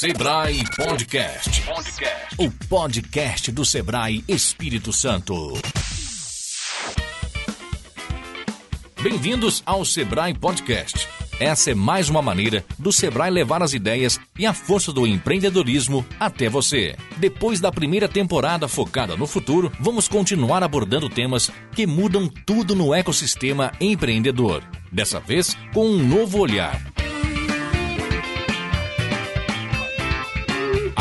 Sebrae Podcast. Podcast. O podcast do Sebrae Espírito Santo. Bem-vindos ao Sebrae Podcast. Essa é mais uma maneira do Sebrae levar as ideias e a força do empreendedorismo até você. Depois da primeira temporada focada no futuro, vamos continuar abordando temas que mudam tudo no ecossistema empreendedor. Dessa vez, com um novo olhar.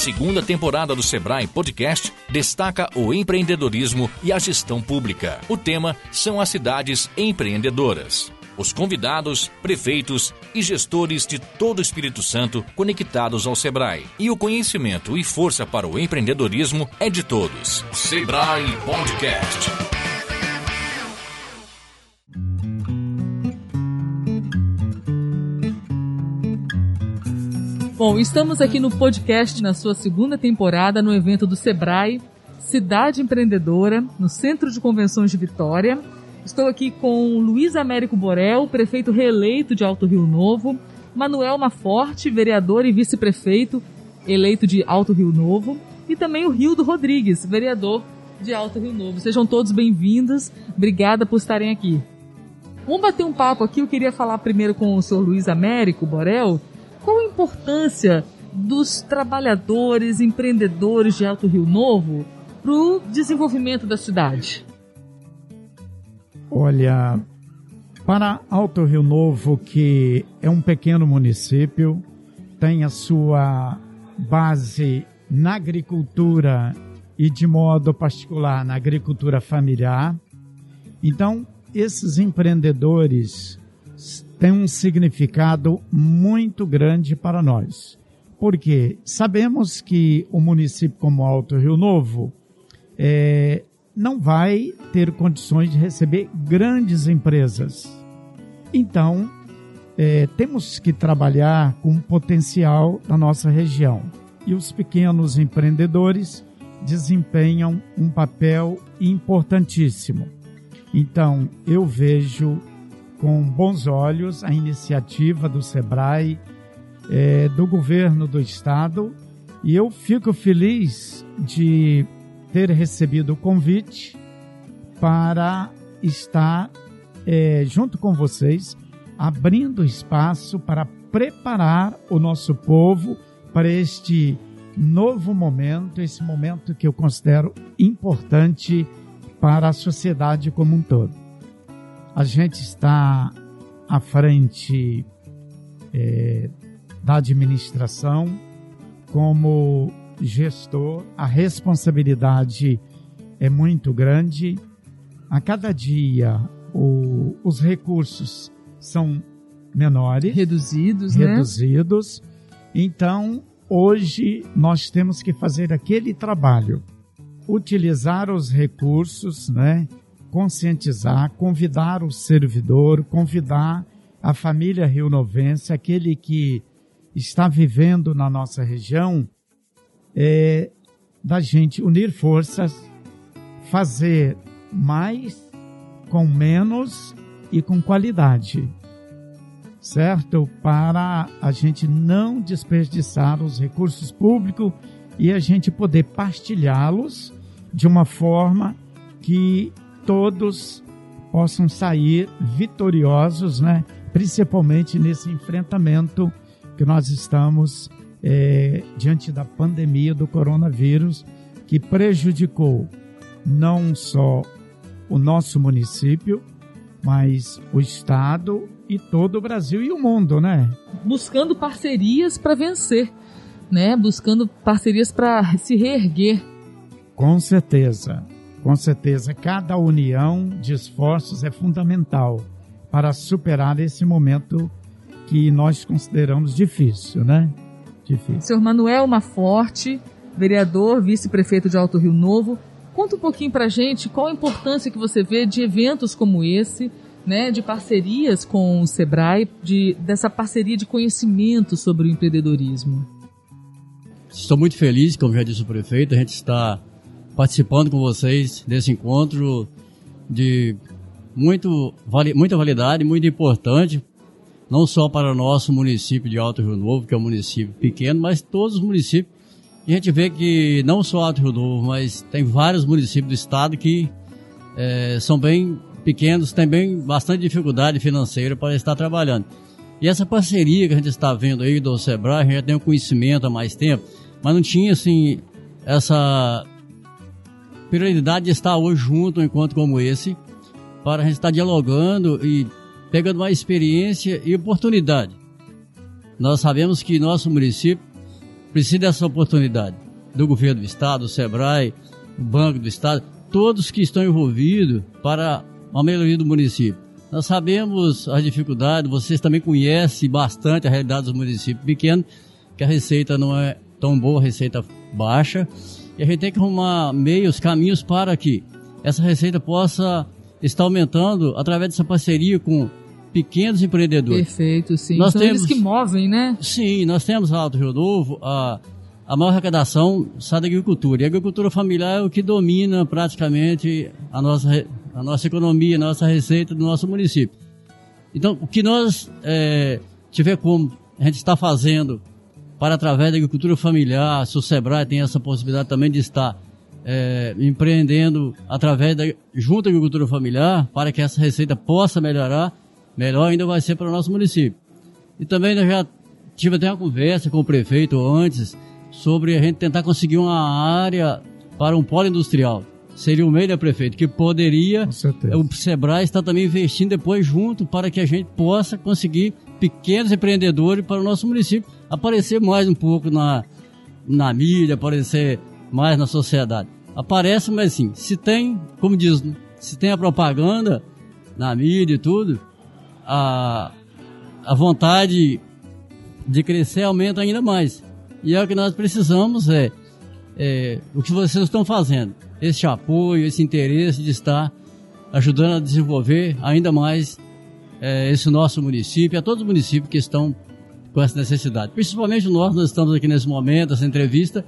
Segunda temporada do Sebrae Podcast destaca o empreendedorismo e a gestão pública. O tema são as cidades empreendedoras. Os convidados, prefeitos e gestores de todo o Espírito Santo conectados ao Sebrae. E o conhecimento e força para o empreendedorismo é de todos. Sebrae Podcast. Bom, estamos aqui no podcast na sua segunda temporada no evento do Sebrae, Cidade Empreendedora, no Centro de Convenções de Vitória. Estou aqui com Luiz Américo Borel, prefeito reeleito de Alto Rio Novo, Manuel Maforte, vereador e vice-prefeito eleito de Alto Rio Novo, e também o Rildo Rodrigues, vereador de Alto Rio Novo. Sejam todos bem-vindos. Obrigada por estarem aqui. Vamos bater um papo aqui. Eu queria falar primeiro com o senhor Luiz Américo Borel. Qual a importância dos trabalhadores, empreendedores de Alto Rio Novo para o desenvolvimento da cidade? Olha, para Alto Rio Novo, que é um pequeno município, tem a sua base na agricultura e de modo particular na agricultura familiar. Então, esses empreendedores têm um significado muito grande para nós. Porque sabemos que o município como Alto Rio Novo é, não vai ter condições de receber grandes empresas. Então, é, temos que trabalhar com o potencial da nossa região. E os pequenos empreendedores desempenham um papel importantíssimo. Então, eu vejo com bons olhos a iniciativa do SEBRAE, é, do governo do estado, e eu fico feliz de ter recebido o convite para estar é, junto com vocês, abrindo espaço para preparar o nosso povo para este novo momento, esse momento que eu considero importante para a sociedade como um todo. A gente está à frente é, da administração como gestor, a responsabilidade é muito grande. A cada dia o, os recursos são menores, reduzidos, reduzidos. Né? Então, hoje nós temos que fazer aquele trabalho, utilizar os recursos, né? Conscientizar, convidar o servidor, convidar a família rionovense, aquele que está vivendo na nossa região, é, da gente unir forças, fazer mais com menos e com qualidade, certo? Para a gente não desperdiçar os recursos públicos e a gente poder partilhá-los de uma forma que todos possam sair vitoriosos, né? Principalmente nesse enfrentamento que nós estamos é, diante da pandemia do coronavírus, que prejudicou não só o nosso município, mas o estado e todo o Brasil e o mundo, né? Buscando parcerias para vencer, né? Buscando parcerias para se reerguer. Com certeza, com certeza, cada união de esforços é fundamental para superar esse momento que nós consideramos difícil, né? Difícil. Senhor Manuel Maforte, vereador, vice-prefeito de Alto Rio Novo, conta um pouquinho para gente qual a importância que você vê de eventos como esse, né, de parcerias com o Sebrae, de, dessa parceria de conhecimento sobre o empreendedorismo. Estou muito feliz, como já disse o prefeito, a gente está participando com vocês desse encontro de muito, muita validade, muito importante não só para o nosso município de Alto Rio Novo, que é um município pequeno, mas todos os municípios. E a gente vê que não só Alto Rio Novo, mas tem vários municípios do estado que é, são bem pequenos, têm bem bastante dificuldade financeira para estar trabalhando. E essa parceria que a gente está vendo aí do Sebrae, a gente já tem um conhecimento há mais tempo, mas não tinha assim essa prioridade de estar hoje junto um encontro como esse, para a gente estar dialogando e pegando mais experiência e oportunidade. Nós sabemos que nosso município precisa dessa oportunidade do governo do estado, do SEBRAE, o Banco do Estado, todos que estão envolvidos para a melhoria do município. Nós sabemos as dificuldades, vocês também conhecem bastante a realidade dos municípios pequenos, que a receita não é tão boa, a receita baixa, e a gente tem que arrumar meios, caminhos para que essa receita possa estar aumentando através dessa parceria com pequenos empreendedores. Perfeito, sim. Nós São temos, eles que movem, né? Sim, nós temos Alto Rio Novo, a, a maior arrecadação sai da agricultura. E a agricultura familiar é o que domina praticamente a nossa, a nossa economia, a nossa receita do nosso município. Então, o que nós é, tiver como a gente está fazendo para através da agricultura familiar, se o Sebrae tem essa possibilidade também de estar é, empreendendo através da junto à agricultura familiar para que essa receita possa melhorar, melhor ainda vai ser para o nosso município. E também eu já tive até uma conversa com o prefeito antes sobre a gente tentar conseguir uma área para um polo industrial. Seria o meio da prefeito, que poderia o Sebrae estar também investindo depois junto para que a gente possa conseguir pequenos empreendedores para o nosso município aparecer mais um pouco na, na mídia, aparecer mais na sociedade. Aparece, mas assim, se tem, como diz, se tem a propaganda na mídia e tudo, a, a vontade de crescer aumenta ainda mais. E é o que nós precisamos, é, é o que vocês estão fazendo. Esse apoio, esse interesse de estar ajudando a desenvolver ainda mais é, esse nosso município, a todos os municípios que estão com essa necessidade. Principalmente nós, nós estamos aqui nesse momento, essa entrevista,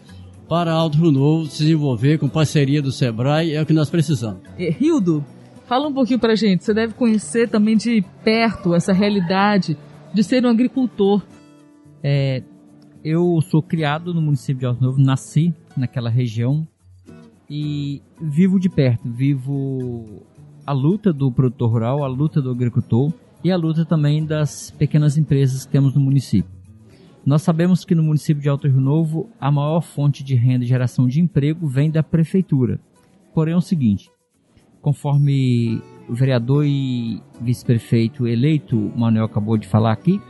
para Alto Rio Novo se desenvolver com parceria do Sebrae, é o que nós precisamos. É, Rildo, fala um pouquinho para a gente. Você deve conhecer também de perto essa realidade de ser um agricultor. É, eu sou criado no município de Alto Novo, nasci naquela região e vivo de perto, vivo a luta do produtor rural, a luta do agricultor e a luta também das pequenas empresas que temos no município. Nós sabemos que no município de Alto Rio Novo, a maior fonte de renda e geração de emprego vem da prefeitura. Porém, é o seguinte: conforme o vereador e vice-prefeito eleito, Manuel acabou de falar aqui,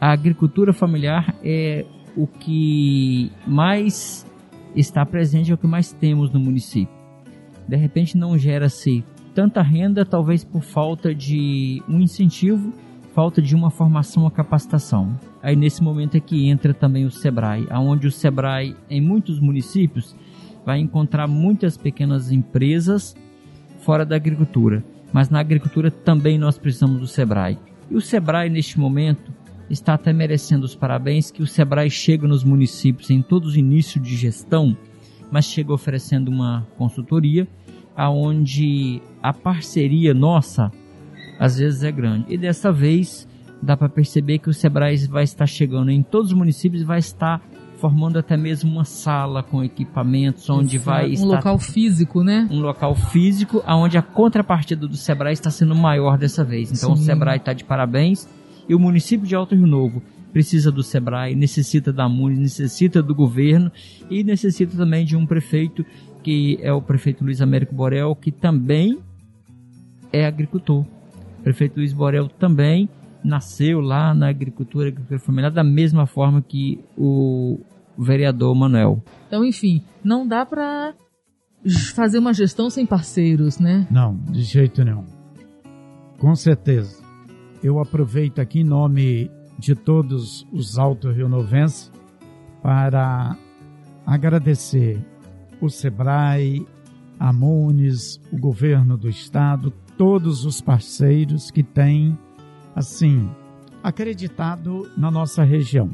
a agricultura familiar é o que mais está presente, é o que mais temos no município. De repente, não gera-se tanta renda, talvez por falta de um incentivo, falta de uma formação ou capacitação. Aí nesse momento é que entra também o Sebrae, aonde o Sebrae em muitos municípios vai encontrar muitas pequenas empresas fora da agricultura, mas na agricultura também nós precisamos do Sebrae. E o Sebrae neste momento está até merecendo os parabéns que o Sebrae chega nos municípios em todos os inícios de gestão, mas chega oferecendo uma consultoria aonde a parceria nossa às vezes é grande. E dessa vez dá para perceber que o Sebrae vai estar chegando em todos os municípios e vai estar formando até mesmo uma sala com equipamentos onde vai um estar um local físico, né? Um local físico aonde a contrapartida do Sebrae está sendo maior dessa vez. Então Sim. o Sebrae está de parabéns e o município de Alto Rio Novo precisa do Sebrae, necessita da MUNI, necessita do governo e necessita também de um prefeito que é o prefeito Luiz Américo Borel, que também é agricultor. O prefeito Luiz Borel também nasceu lá na agricultura, agricultura familiar, da mesma forma que o vereador Manuel. Então, enfim, não dá para fazer uma gestão sem parceiros, né? Não, de jeito nenhum. Com certeza. Eu aproveito aqui em nome de todos os Alto Rio Novenses para agradecer o SEBRAE, a MUNES, o governo do estado, todos os parceiros que têm assim, acreditado na nossa região.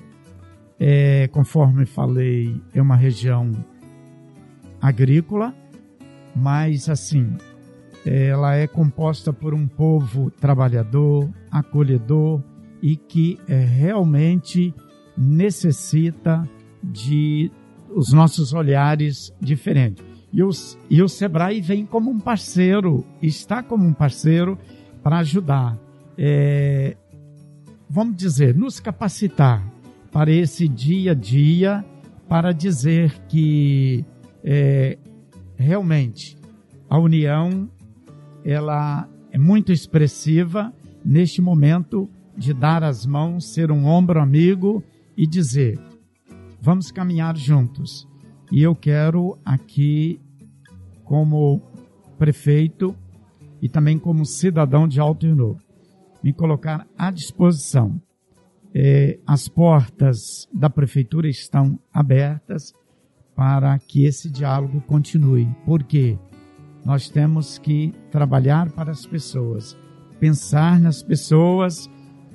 É, conforme falei, é uma região agrícola, mas assim, ela é composta por um povo trabalhador, acolhedor, e que é, realmente necessita de os nossos olhares diferentes. E, os, e o Sebrae vem como um parceiro, está como um parceiro para ajudar, é, vamos dizer, nos capacitar para esse dia a dia, para dizer que é, realmente a união ela é muito expressiva neste momento de dar as mãos, ser um ombro amigo e dizer: vamos caminhar juntos. E eu quero aqui, como prefeito e também como cidadão de Alto Rio Novo, me colocar à disposição. É, as portas da prefeitura estão abertas para que esse diálogo continue. Por quê? Nós temos que trabalhar para as pessoas, pensar nas pessoas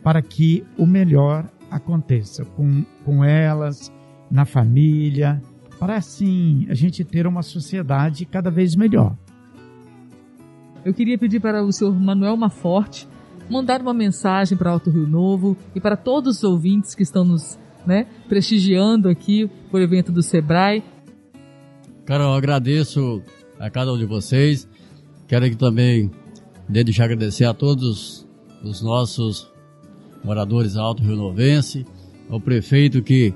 para que o melhor aconteça com, com elas, na família, para assim a gente ter uma sociedade cada vez melhor. Eu queria pedir para o senhor Manuel Maforte mandar uma mensagem para Alto Rio Novo e para todos os ouvintes que estão nos né, prestigiando aqui por evento do Sebrae. Cara, eu agradeço a cada um de vocês. Quero aqui também, já agradecer a todos os nossos moradores Alto Rio Novense, ao prefeito que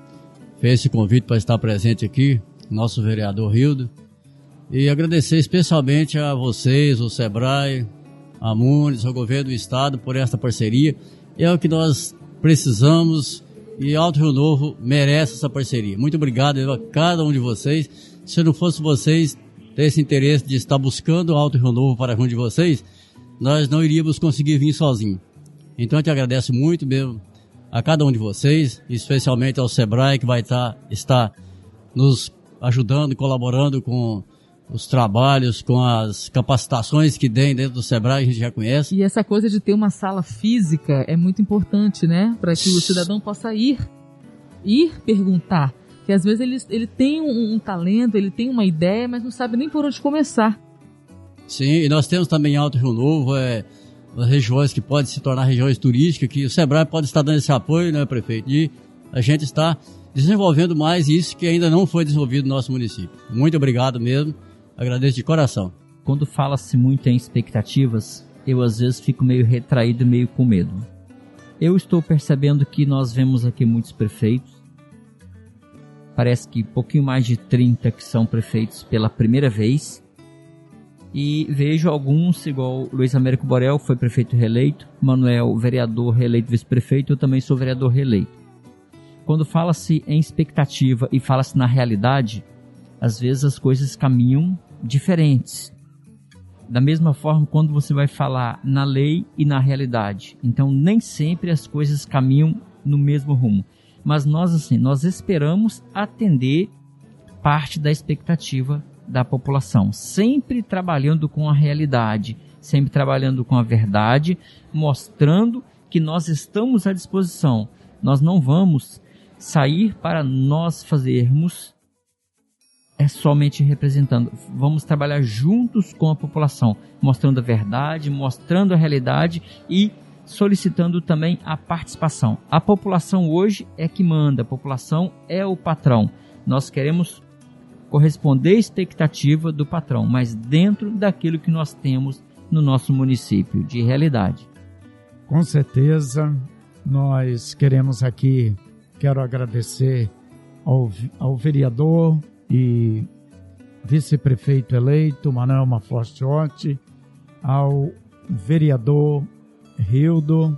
fez esse convite para estar presente aqui, nosso vereador Rildo, e agradecer especialmente a vocês, o Sebrae, a Muniz, ao governo do estado por esta parceria. É o que nós precisamos e Alto Rio Novo merece essa parceria. Muito obrigado a cada um de vocês. Se não fosse vocês ter esse interesse de estar buscando Alto Rio Novo para junto de vocês, nós não iríamos conseguir vir sozinhos. Então eu te agradeço muito mesmo a cada um de vocês, especialmente ao Sebrae que vai estar, estar nos ajudando e colaborando com os trabalhos, com as capacitações que tem dentro do Sebrae, a gente já conhece. E essa coisa de ter uma sala física é muito importante, né? Para que o cidadão possa ir, ir perguntar. Que às vezes ele, ele tem um, um talento, ele tem uma ideia, mas não sabe nem por onde começar. Sim, e nós temos também Alto Rio Novo, é, regiões que podem se tornar regiões turísticas, que o Sebrae pode estar dando esse apoio, né, prefeito? E a gente está desenvolvendo mais isso que ainda não foi desenvolvido no nosso município. Muito obrigado mesmo, agradeço de coração. Quando fala-se muito em expectativas, eu às vezes fico meio retraído, meio com medo. Eu estou percebendo que nós vemos aqui muitos prefeitos, parece que pouquinho mais de 30 que são prefeitos pela primeira vez, e vejo alguns, igual Luiz Américo Borel foi prefeito reeleito, Manuel vereador reeleito vice-prefeito, eu também sou vereador reeleito. Quando fala-se em expectativa e fala-se na realidade, às vezes as coisas caminham diferentes. Da mesma forma, quando você vai falar na lei e na realidade. Então, nem sempre as coisas caminham no mesmo rumo. Mas nós, assim, nós esperamos atender parte da expectativa da população, sempre trabalhando com a realidade, sempre trabalhando com a verdade, mostrando que nós estamos à disposição. Nós não vamos sair para nós fazermos é somente representando. Vamos trabalhar juntos com a população, mostrando a verdade, mostrando a realidade e solicitando também a participação. A população hoje é que manda, a população é o patrão. Nós queremos corresponder à expectativa do patrão, mas dentro daquilo que nós temos no nosso município de realidade. Com certeza, nós queremos aqui, quero agradecer ao, ao vereador e vice-prefeito eleito, Manuel Mafortiotti, ao vereador Rildo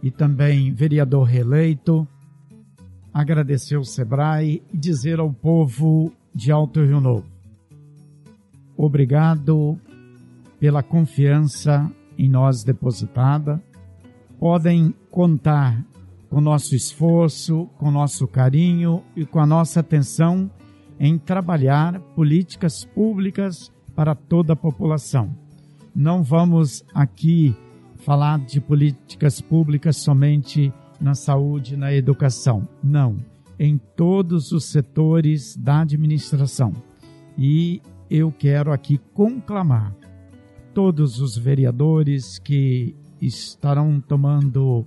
e também vereador reeleito, agradecer ao Sebrae e dizer ao povo de Alto Rio Novo. Obrigado pela confiança em nós depositada. Podem contar com nosso esforço, com nosso carinho e com a nossa atenção em trabalhar políticas públicas para toda a população. Não vamos aqui falar de políticas públicas somente na saúde, na educação. Não em todos os setores da administração. E eu quero aqui conclamar todos os vereadores que estarão tomando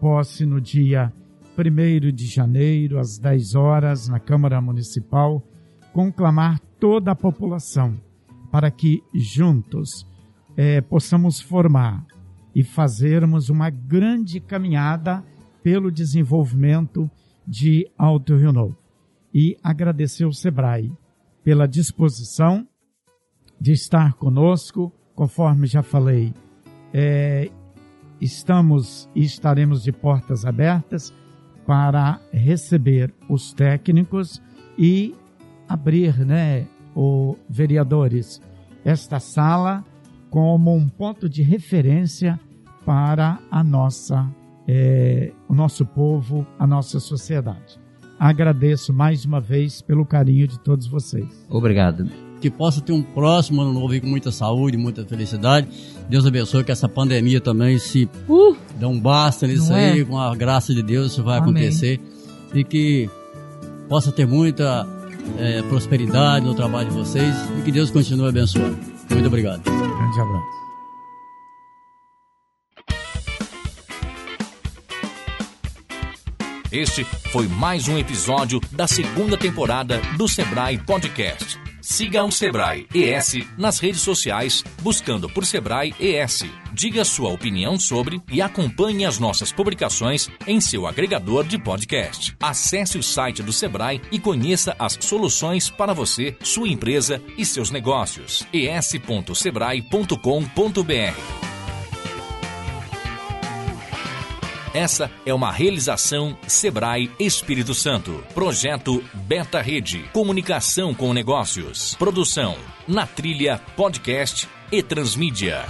posse no dia 1 de janeiro, às 10 horas, na Câmara Municipal, conclamar toda a população para que juntos eh, possamos formar e fazermos uma grande caminhada pelo desenvolvimento de Alto Rio Novo. E agradecer o Sebrae pela disposição de estar conosco, conforme já falei, é, estamos e estaremos de portas abertas para receber os técnicos e abrir, né, o vereadores, esta sala como um ponto de referência para a nossa, é, o nosso povo, a nossa sociedade. Agradeço mais uma vez pelo carinho de todos vocês. Obrigado. Que possa ter um próximo ano novo com muita saúde, muita felicidade. Deus abençoe que essa pandemia também se uh, dê um basta nisso aí, é? com a graça de Deus isso vai Amém. acontecer. E que possa ter muita é, prosperidade no trabalho de vocês e que Deus continue abençoando. Muito obrigado. Grande abraço. Este foi mais um episódio da segunda temporada do Sebrae Podcast. Siga o Sebrae ES nas redes sociais, buscando por Sebrae ES. Diga sua opinião sobre e acompanhe as nossas publicações em seu agregador de podcast. Acesse o site do Sebrae e conheça as soluções para você, sua empresa e seus negócios. es.sebrae.com.br Essa é uma realização Sebrae Espírito Santo. Projeto Beta Rede. Comunicação com negócios. Produção. Na Trilha Podcast e Transmídia.